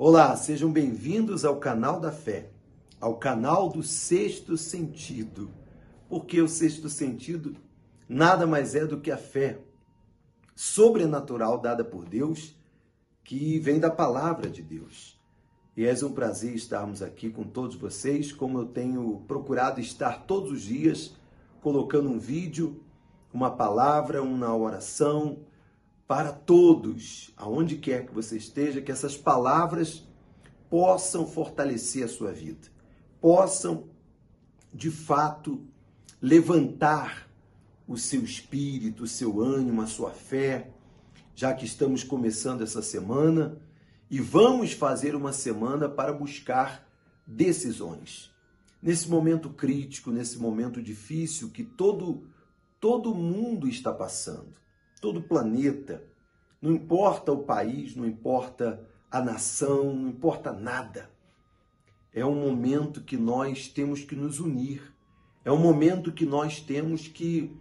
Olá, sejam bem-vindos ao canal da fé, ao canal do sexto sentido. Porque o sexto sentido nada mais é do que a fé sobrenatural dada por Deus, que vem da palavra de Deus. E é um prazer estarmos aqui com todos vocês, como eu tenho procurado estar todos os dias, colocando um vídeo, uma palavra, uma oração, para todos, aonde quer que você esteja, que essas palavras possam fortalecer a sua vida, possam de fato levantar o seu espírito, o seu ânimo, a sua fé, já que estamos começando essa semana e vamos fazer uma semana para buscar decisões. Nesse momento crítico, nesse momento difícil que todo todo mundo está passando todo o planeta. Não importa o país, não importa a nação, não importa nada. É um momento que nós temos que nos unir. É um momento que nós temos que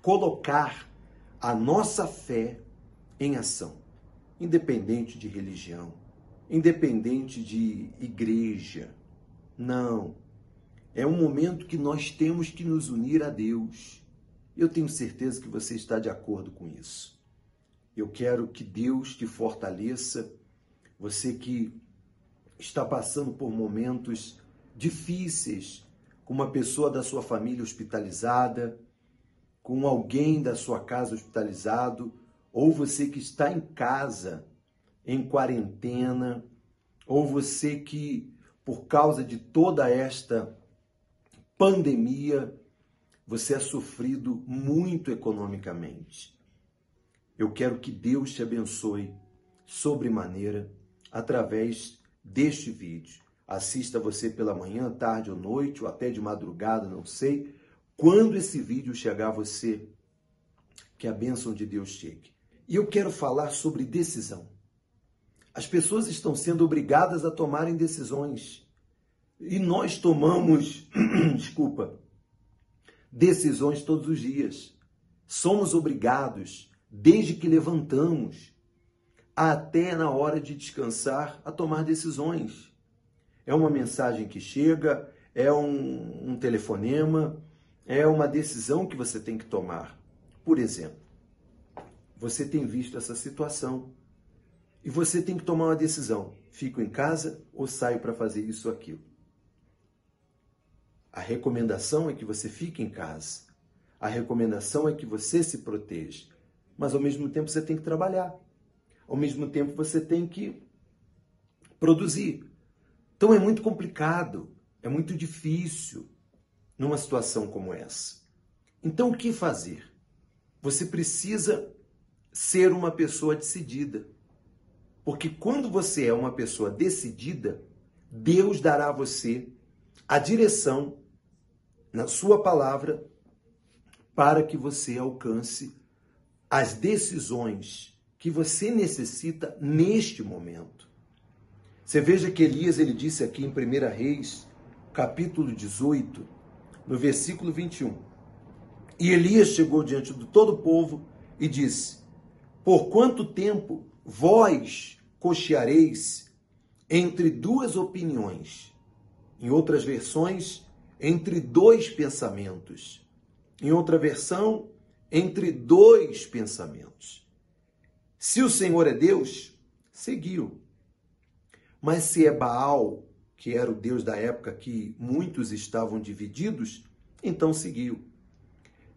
colocar a nossa fé em ação, independente de religião, independente de igreja. Não. É um momento que nós temos que nos unir a Deus. Eu tenho certeza que você está de acordo com isso. Eu quero que Deus te fortaleça, você que está passando por momentos difíceis, com uma pessoa da sua família hospitalizada, com alguém da sua casa hospitalizado, ou você que está em casa, em quarentena, ou você que, por causa de toda esta pandemia, você é sofrido muito economicamente. Eu quero que Deus te abençoe sobremaneira através deste vídeo. Assista você pela manhã, tarde ou noite, ou até de madrugada, não sei. Quando esse vídeo chegar a você, que a bênção de Deus chegue. E eu quero falar sobre decisão. As pessoas estão sendo obrigadas a tomarem decisões. E nós tomamos, desculpa, decisões todos os dias. Somos obrigados, desde que levantamos, até na hora de descansar, a tomar decisões. É uma mensagem que chega, é um, um telefonema, é uma decisão que você tem que tomar. Por exemplo, você tem visto essa situação e você tem que tomar uma decisão: fico em casa ou saio para fazer isso ou aquilo? A recomendação é que você fique em casa. A recomendação é que você se proteja. Mas ao mesmo tempo você tem que trabalhar. Ao mesmo tempo você tem que produzir. Então é muito complicado, é muito difícil numa situação como essa. Então o que fazer? Você precisa ser uma pessoa decidida. Porque quando você é uma pessoa decidida, Deus dará a você a direção na sua palavra para que você alcance as decisões que você necessita neste momento. Você veja que Elias ele disse aqui em 1 Reis, capítulo 18, no versículo 21. E Elias chegou diante de todo o povo e disse: Por quanto tempo vós cocheareis entre duas opiniões? Em outras versões, entre dois pensamentos. Em outra versão, entre dois pensamentos. Se o Senhor é Deus, seguiu. Mas se é Baal, que era o Deus da época que muitos estavam divididos, então seguiu.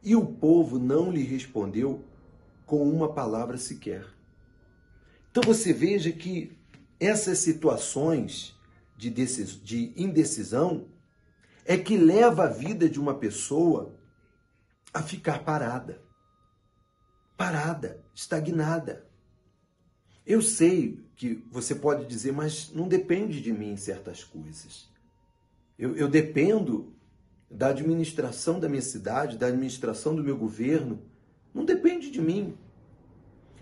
E o povo não lhe respondeu com uma palavra sequer. Então você veja que essas situações de, de indecisão é que leva a vida de uma pessoa a ficar parada. Parada, estagnada. Eu sei que você pode dizer, mas não depende de mim certas coisas. Eu, eu dependo da administração da minha cidade, da administração do meu governo. Não depende de mim.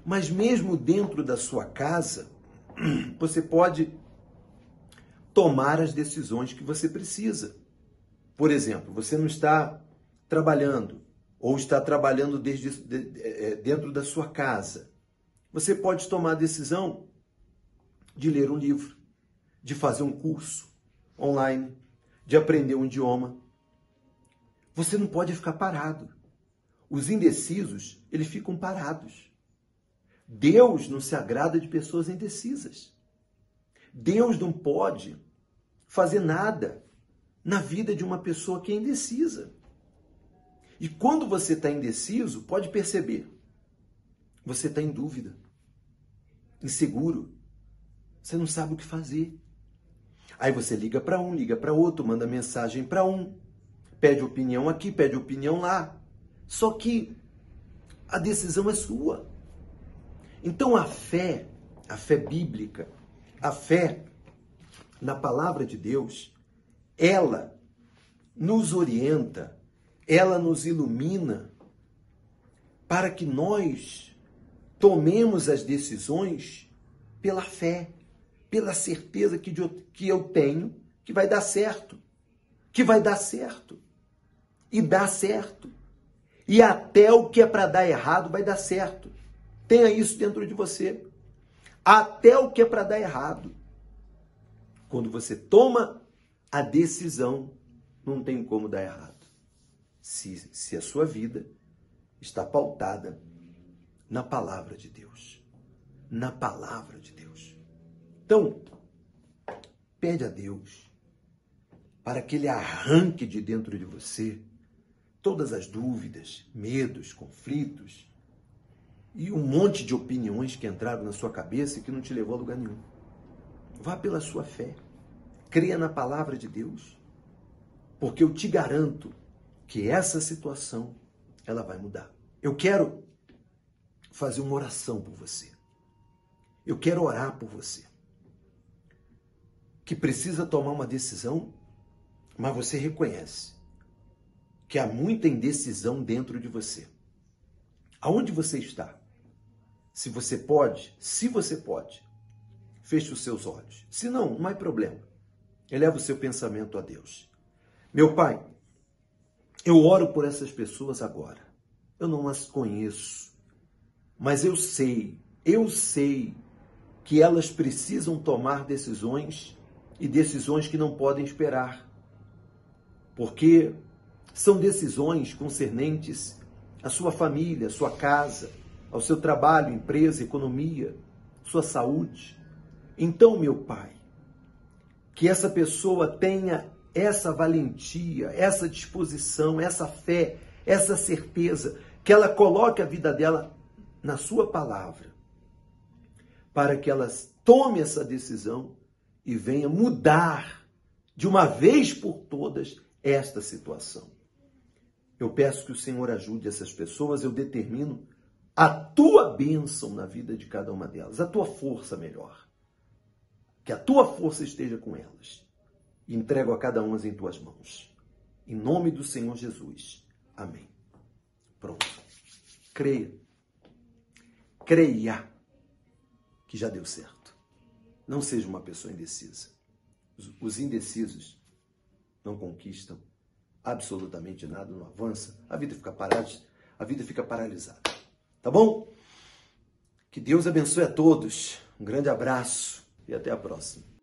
Mas mesmo dentro da sua casa, você pode tomar as decisões que você precisa. Por exemplo, você não está trabalhando ou está trabalhando desde, de, de, é, dentro da sua casa. Você pode tomar a decisão de ler um livro, de fazer um curso online, de aprender um idioma. Você não pode ficar parado. Os indecisos, eles ficam parados. Deus não se agrada de pessoas indecisas. Deus não pode fazer nada na vida de uma pessoa que é indecisa. E quando você está indeciso, pode perceber, você está em dúvida, inseguro, você não sabe o que fazer. Aí você liga para um, liga para outro, manda mensagem para um, pede opinião aqui, pede opinião lá. Só que a decisão é sua. Então a fé, a fé bíblica, a fé na palavra de Deus, ela nos orienta, ela nos ilumina para que nós tomemos as decisões pela fé, pela certeza que, que eu tenho que vai dar certo, que vai dar certo, e dá certo. E até o que é para dar errado vai dar certo. Tenha isso dentro de você. Até o que é para dar errado. Quando você toma a decisão, não tem como dar errado. Se, se a sua vida está pautada na palavra de Deus. Na palavra de Deus. Então, pede a Deus para que Ele arranque de dentro de você todas as dúvidas, medos, conflitos e um monte de opiniões que entraram na sua cabeça e que não te levou a lugar nenhum. Vá pela sua fé. Creia na palavra de Deus. Porque eu te garanto que essa situação ela vai mudar. Eu quero fazer uma oração por você. Eu quero orar por você. Que precisa tomar uma decisão, mas você reconhece que há muita indecisão dentro de você. Aonde você está? Se você pode, se você pode, feche os seus olhos. Se não, não há problema. Eleva o seu pensamento a Deus. Meu Pai, eu oro por essas pessoas agora. Eu não as conheço, mas eu sei, eu sei que elas precisam tomar decisões e decisões que não podem esperar. Porque são decisões concernentes à sua família, à sua casa, ao seu trabalho, empresa, economia, sua saúde. Então, meu Pai, que essa pessoa tenha essa valentia, essa disposição, essa fé, essa certeza, que ela coloque a vida dela na sua palavra, para que ela tome essa decisão e venha mudar de uma vez por todas esta situação. Eu peço que o Senhor ajude essas pessoas, eu determino a tua bênção na vida de cada uma delas, a tua força melhor. Que a tua força esteja com elas. Entrego a cada uma em tuas mãos. Em nome do Senhor Jesus. Amém. Pronto. Creia. Creia que já deu certo. Não seja uma pessoa indecisa. Os indecisos não conquistam absolutamente nada, não avança, a vida fica parada, a vida fica paralisada. Tá bom? Que Deus abençoe a todos. Um grande abraço e até a próxima.